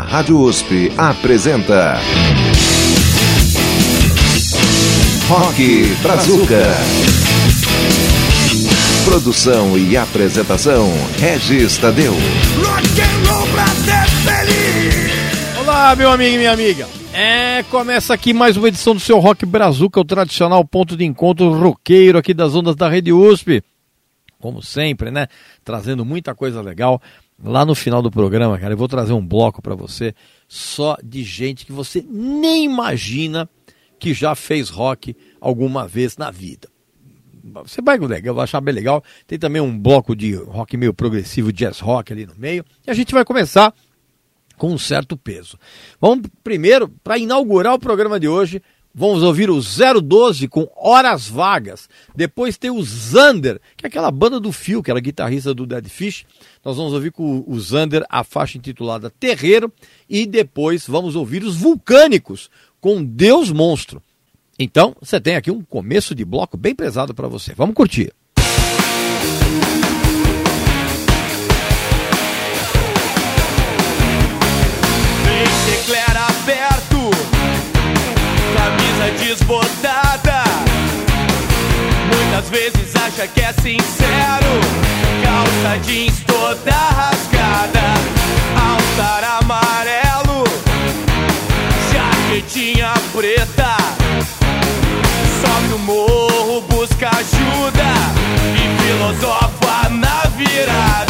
Rádio USP apresenta. Rock Brazuca. Produção e apresentação: Regis Tadeu. Olá, meu amigo e minha amiga. É, começa aqui mais uma edição do seu Rock Brazuca, o tradicional ponto de encontro roqueiro aqui das ondas da Rede USP. Como sempre, né? Trazendo muita coisa legal. Lá no final do programa, cara, eu vou trazer um bloco para você só de gente que você nem imagina que já fez rock alguma vez na vida. Você vai, vai achar bem legal. Tem também um bloco de rock meio progressivo, jazz rock ali no meio. E a gente vai começar com um certo peso. Vamos primeiro, para inaugurar o programa de hoje, Vamos ouvir o 012 com Horas Vagas. Depois tem o Zander, que é aquela banda do Fio, que era guitarrista do Dead Fish. Nós vamos ouvir com o Zander a faixa intitulada Terreiro. E depois vamos ouvir os Vulcânicos com Deus Monstro. Então, você tem aqui um começo de bloco bem pesado para você. Vamos curtir. Muitas vezes acha que é sincero. Calça jeans toda rasgada, altar amarelo, jaquetinha preta. Sobe o morro, busca ajuda e filosofa na virada.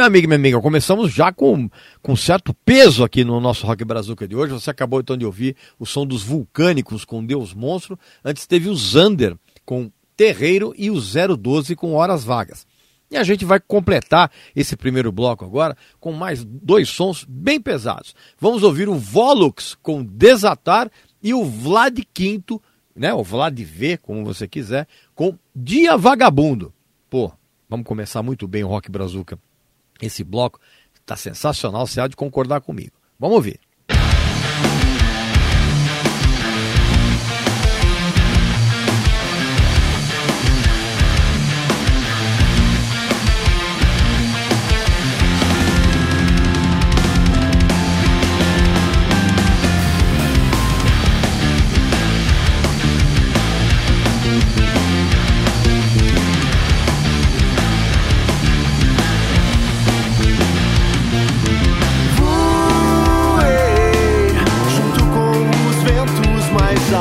Meu amigo e minha amiga, começamos já com, com certo peso aqui no nosso Rock Brazuca de hoje. Você acabou então de ouvir o som dos Vulcânicos com Deus Monstro. Antes teve o Zander com Terreiro e o 012 com Horas Vagas. E a gente vai completar esse primeiro bloco agora com mais dois sons bem pesados. Vamos ouvir o Volux com Desatar e o Vlad Quinto, né, o Vlad V, como você quiser, com Dia Vagabundo. Pô, vamos começar muito bem o Rock Brazuca. Esse bloco está sensacional, você há de concordar comigo. Vamos ouvir.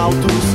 altos.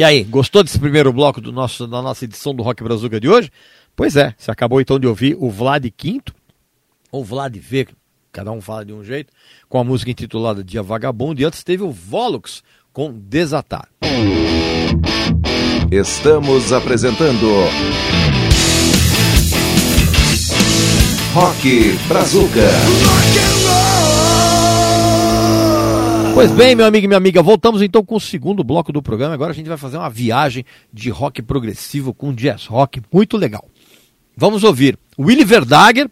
E aí, gostou desse primeiro bloco do nosso, da nossa edição do Rock Brazuca de hoje? Pois é, você acabou então de ouvir o Vlad Quinto, ou Vlad V, cada um fala de um jeito, com a música intitulada Dia Vagabundo, e antes teve o Volux com Desatar. Estamos apresentando Rock Brazuca. Pois bem, meu amigo e minha amiga, voltamos então com o segundo bloco do programa. Agora a gente vai fazer uma viagem de rock progressivo com jazz rock muito legal. Vamos ouvir Willy Verdager,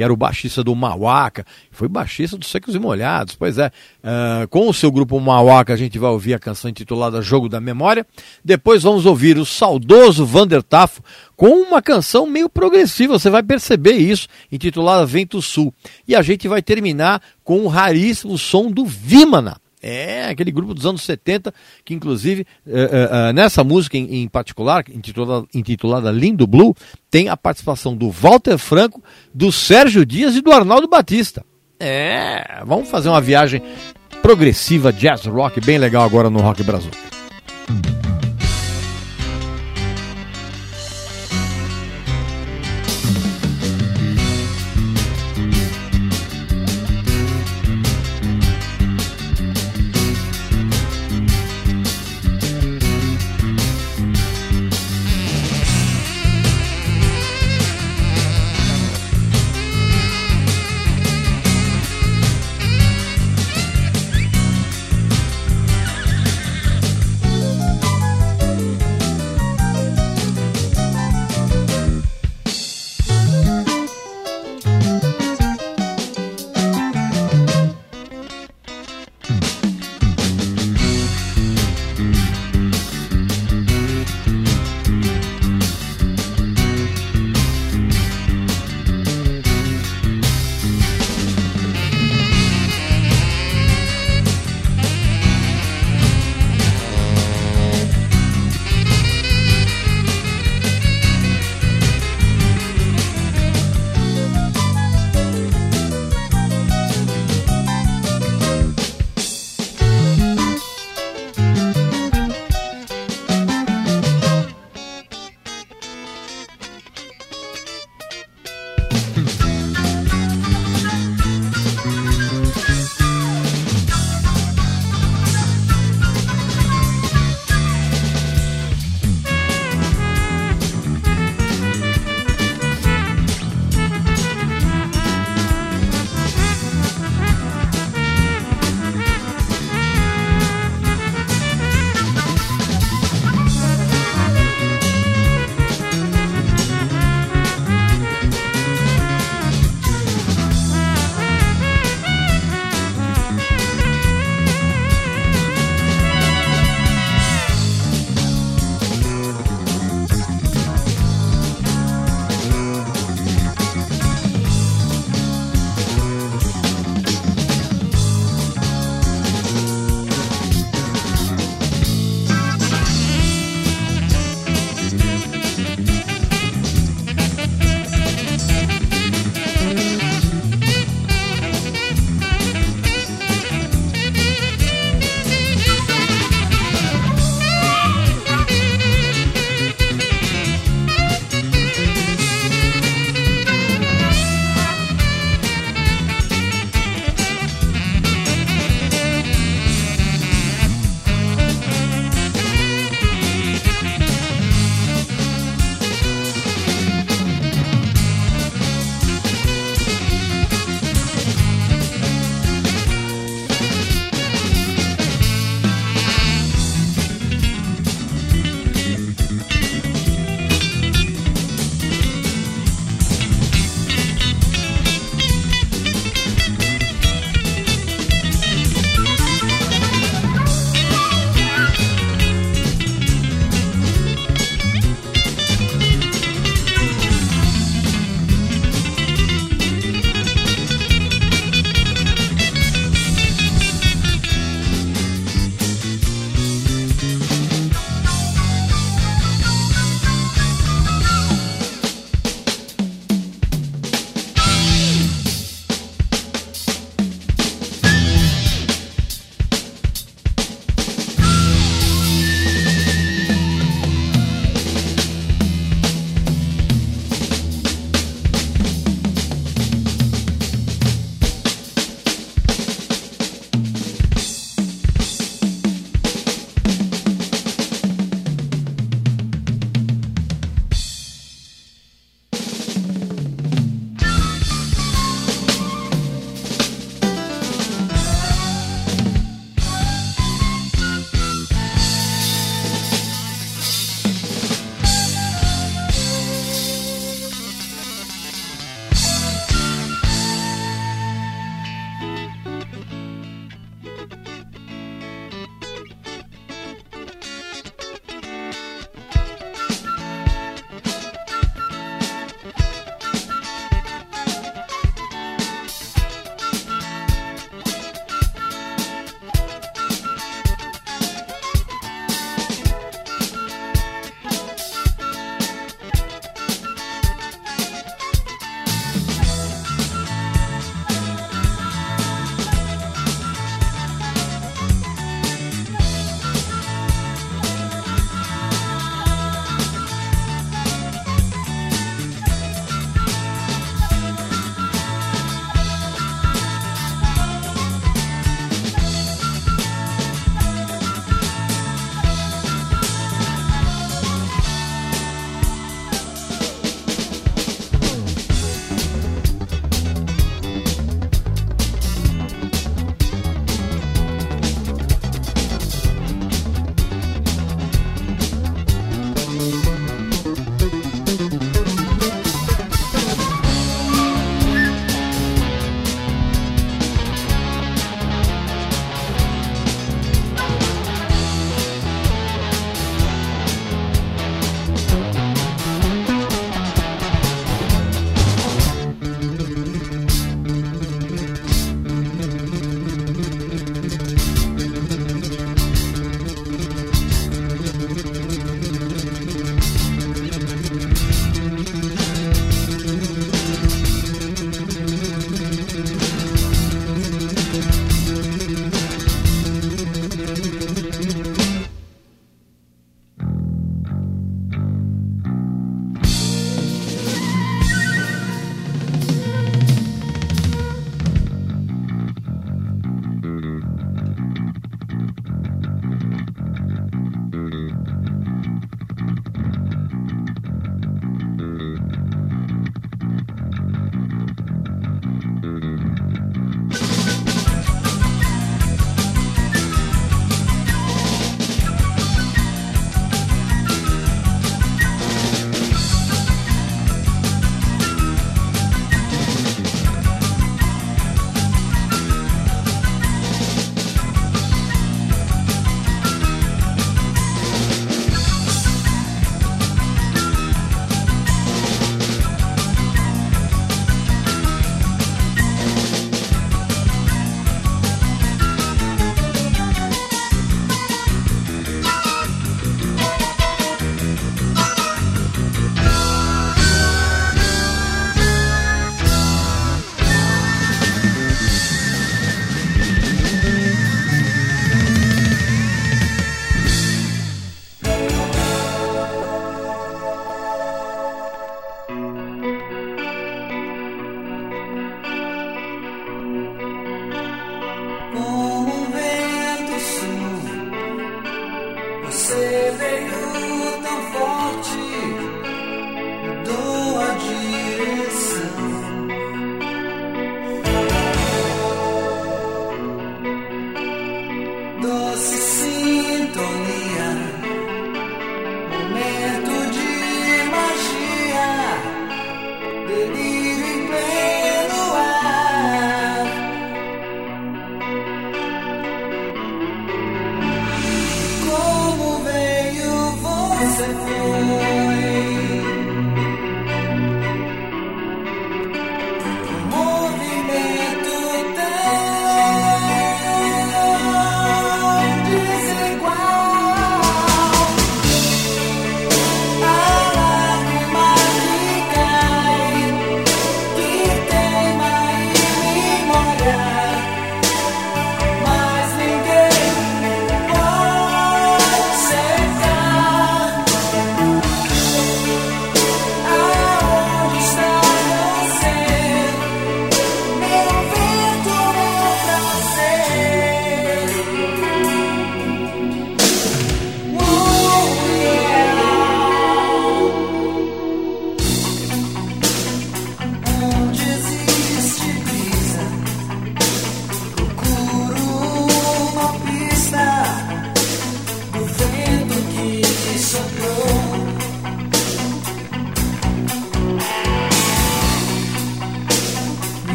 que era o baixista do Mauaca, foi baixista dos Secos e Molhados, pois é. Ah, com o seu grupo Mauaca a gente vai ouvir a canção intitulada Jogo da Memória. Depois vamos ouvir o saudoso Vander Tafo com uma canção meio progressiva, você vai perceber isso, intitulada Vento Sul. E a gente vai terminar com o raríssimo som do Vimana. É, aquele grupo dos anos 70, que inclusive eh, eh, eh, nessa música em, em particular, intitulada, intitulada Lindo Blue, tem a participação do Walter Franco, do Sérgio Dias e do Arnaldo Batista. É, vamos fazer uma viagem progressiva, jazz rock, bem legal agora no Rock Brasil.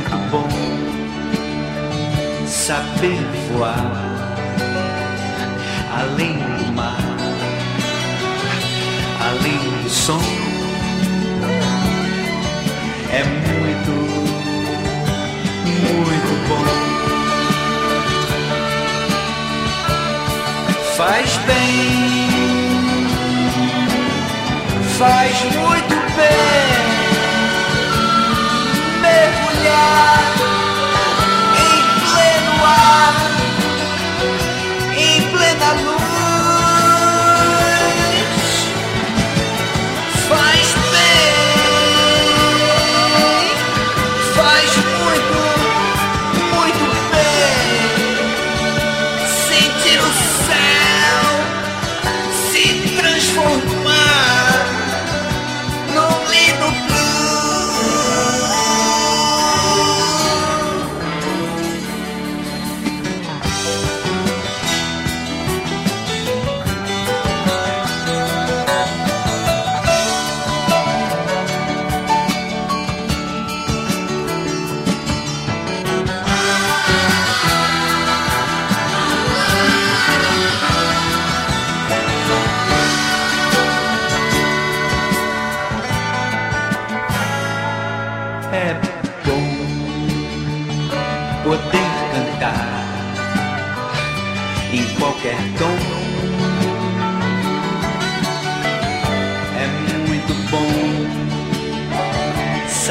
Muito bom saber voar além do mar, além do som. É muito, muito bom. Faz bem, faz muito bem now.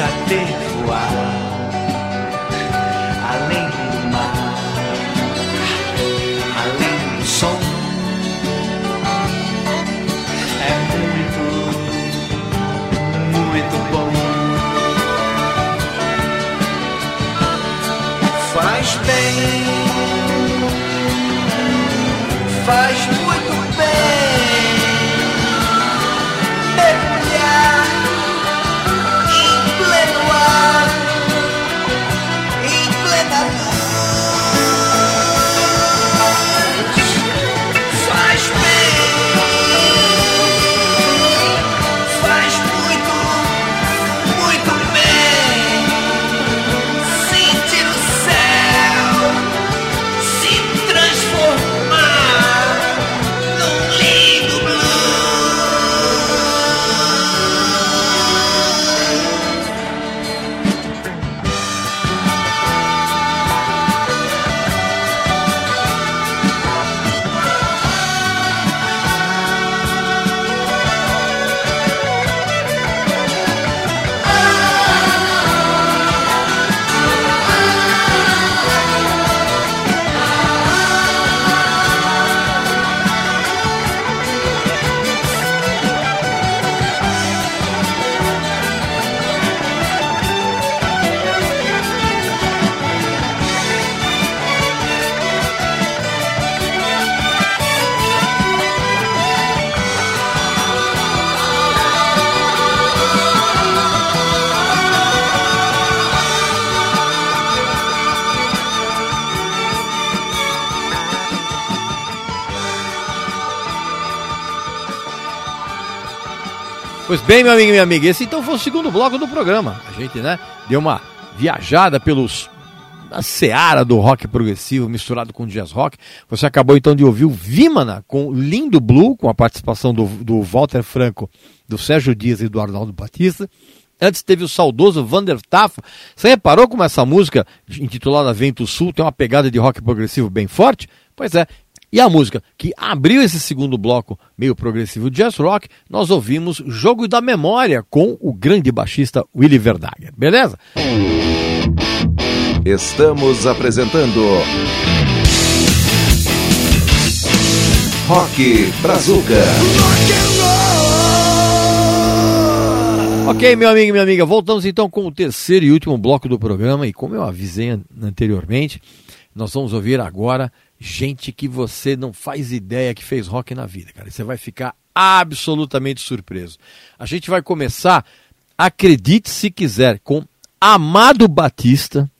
Saber voar além Pois bem, meu amigo e minha amiga, esse então foi o segundo bloco do programa. A gente, né, deu uma viajada pelos a seara do rock progressivo misturado com jazz rock. Você acabou então de ouvir o Vimana com Lindo Blue, com a participação do, do Walter Franco, do Sérgio Dias e do Arnaldo Batista. Antes teve o saudoso Vander Tafo. Você reparou como essa música, intitulada Vento Sul, tem uma pegada de rock progressivo bem forte? Pois é. E a música que abriu esse segundo bloco meio progressivo jazz rock, nós ouvimos Jogo da Memória com o grande baixista Willy Verdager. Beleza? Estamos apresentando Rock Brazuca. Ok, meu amigo e minha amiga, voltamos então com o terceiro e último bloco do programa. E como eu avisei an- anteriormente, nós vamos ouvir agora gente que você não faz ideia que fez rock na vida, cara. Você vai ficar absolutamente surpreso. A gente vai começar, acredite se quiser, com Amado Batista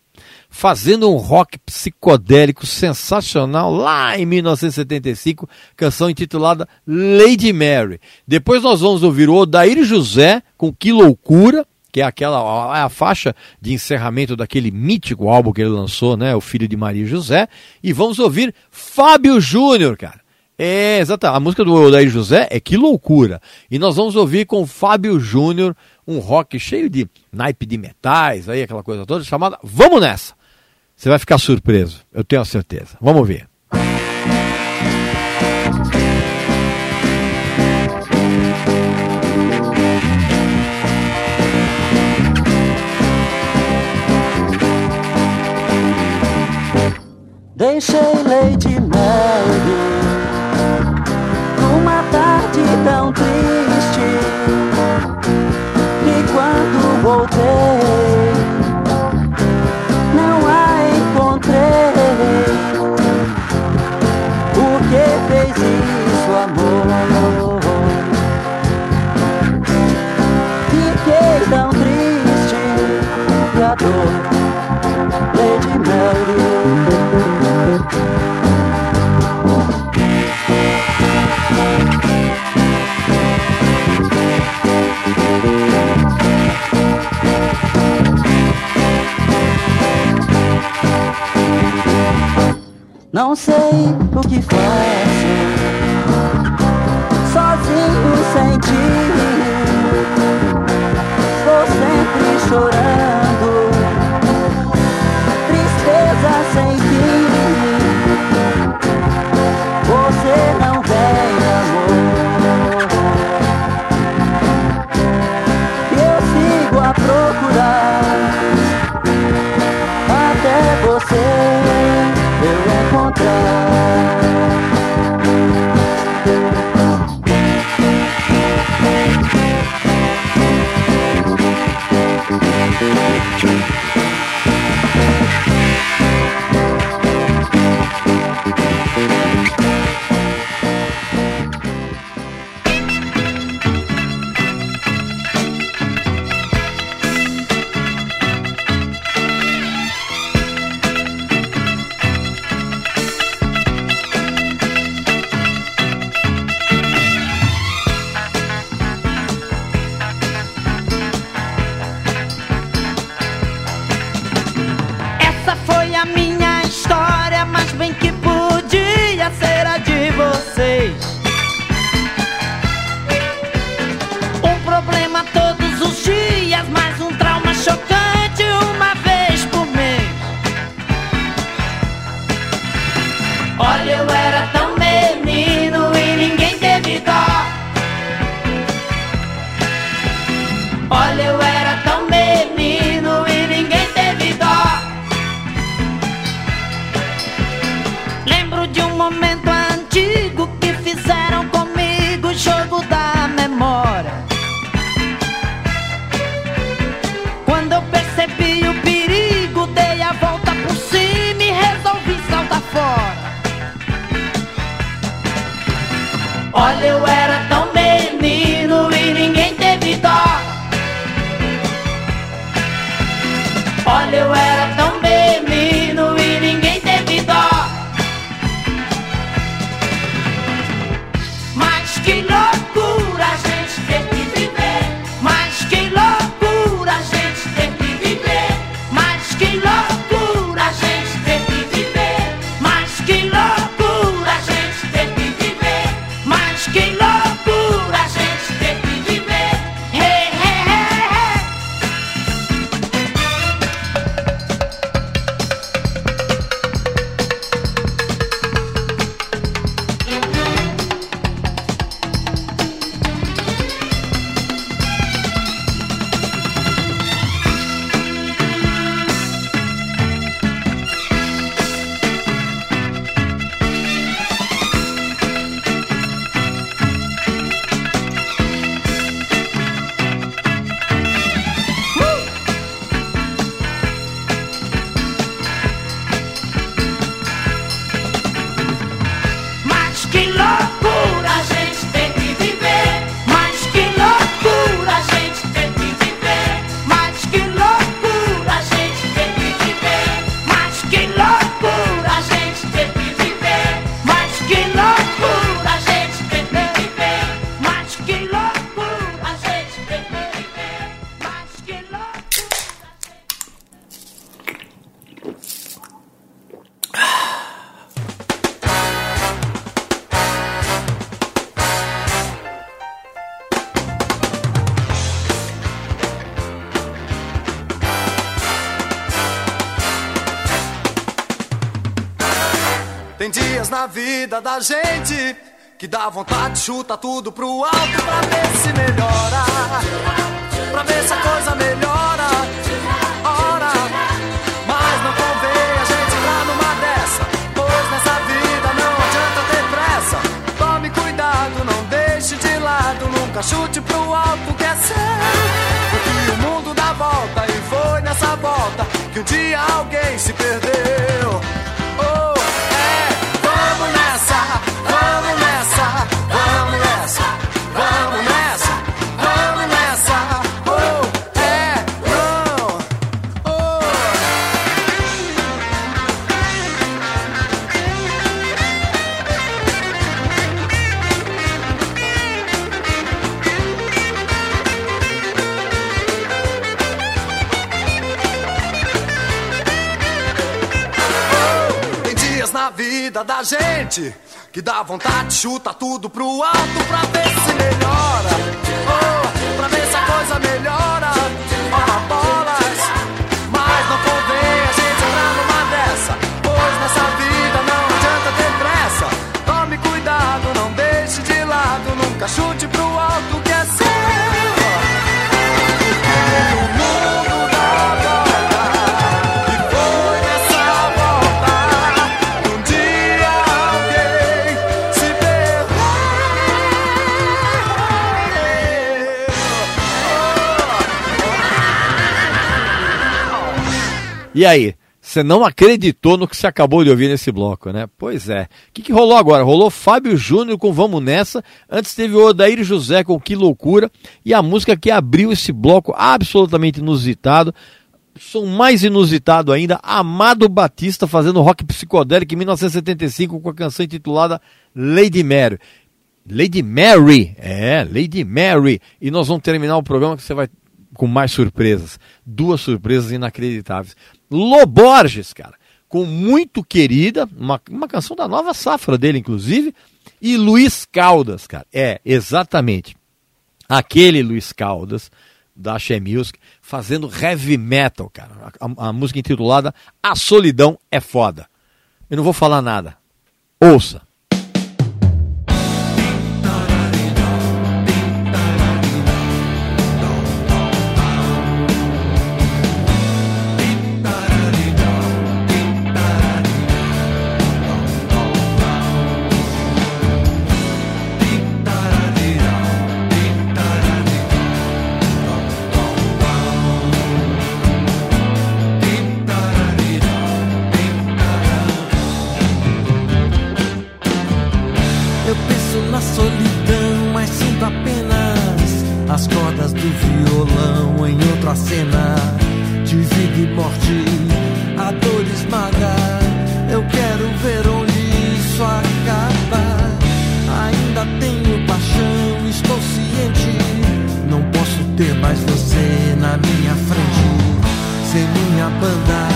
fazendo um rock psicodélico sensacional lá em 1975, canção intitulada Lady Mary. Depois nós vamos ouvir o Odair José com Que Loucura que é aquela é a faixa de encerramento daquele mítico álbum que ele lançou, né? O Filho de Maria José. E vamos ouvir Fábio Júnior, cara. É, exatamente. A música do Odair José é Que Loucura. E nós vamos ouvir com Fábio Júnior um rock cheio de naipe de metais, aí aquela coisa toda, chamada Vamos Nessa. Você vai ficar surpreso, eu tenho a certeza. Vamos ver. Deixei Lady Mary numa tarde tão triste. Não sei o que faço, sozinho sem ti. Tem dias na vida da gente que dá vontade de chutar tudo pro alto pra ver se melhora. Pra ver se a coisa melhora. Ora, mas não convém a gente entrar numa dessa. Pois nessa vida não adianta ter pressa. Tome cuidado, não deixe de lado. Nunca chute pro alto que é seu. Porque o mundo dá volta e foi nessa volta que um dia alguém se perdeu. Vida da gente que dá vontade de chutar tudo pro alto pra ver se melhora. Oh, pra ver se a coisa melhora. Ora bolas, mas não convém a gente entrar numa dessa. Pois nessa vida não adianta ter pressa. Tome cuidado, não deixe de lado. Nunca chute pro E aí? Você não acreditou no que você acabou de ouvir nesse bloco, né? Pois é. O que, que rolou agora? Rolou Fábio Júnior com Vamos Nessa. Antes teve o Odair José com Que Loucura. E a música que abriu esse bloco absolutamente inusitado. Som mais inusitado ainda, Amado Batista fazendo rock psicodélico em 1975 com a canção intitulada Lady Mary. Lady Mary, é, Lady Mary. E nós vamos terminar o programa que você vai com mais surpresas. Duas surpresas inacreditáveis. Loborges, cara, com Muito Querida, uma, uma canção da nova safra dele, inclusive. E Luiz Caldas, cara. É, exatamente. Aquele Luiz Caldas, da Axé Music, fazendo heavy metal, cara. A, a música intitulada A Solidão é Foda. Eu não vou falar nada. Ouça. Sem minha banda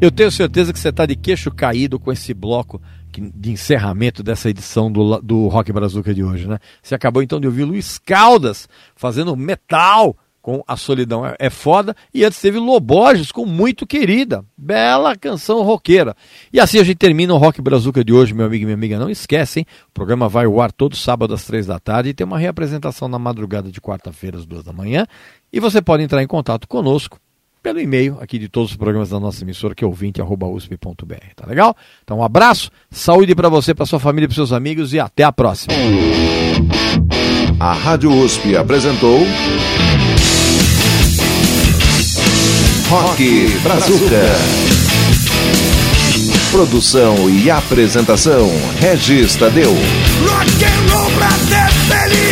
Eu tenho certeza que você está de queixo caído com esse bloco de encerramento dessa edição do, do Rock Brazuca de hoje, né? Você acabou então de ouvir Luiz Caldas fazendo metal com A Solidão é, é Foda e antes teve Loborges com Muito Querida, bela canção roqueira. E assim a gente termina o Rock Brazuca de hoje, meu amigo e minha amiga. Não esquecem, o programa vai ao ar todo sábado às três da tarde e tem uma reapresentação na madrugada de quarta-feira às duas da manhã. E você pode entrar em contato conosco pelo e-mail aqui de todos os programas da nossa emissora, que é ouvinte.usp.br. Tá legal? Então, um abraço, saúde para você, para sua família para seus amigos e até a próxima. A Rádio USP apresentou Rock Brazuca. Produção e apresentação Regis Tadeu. Rock and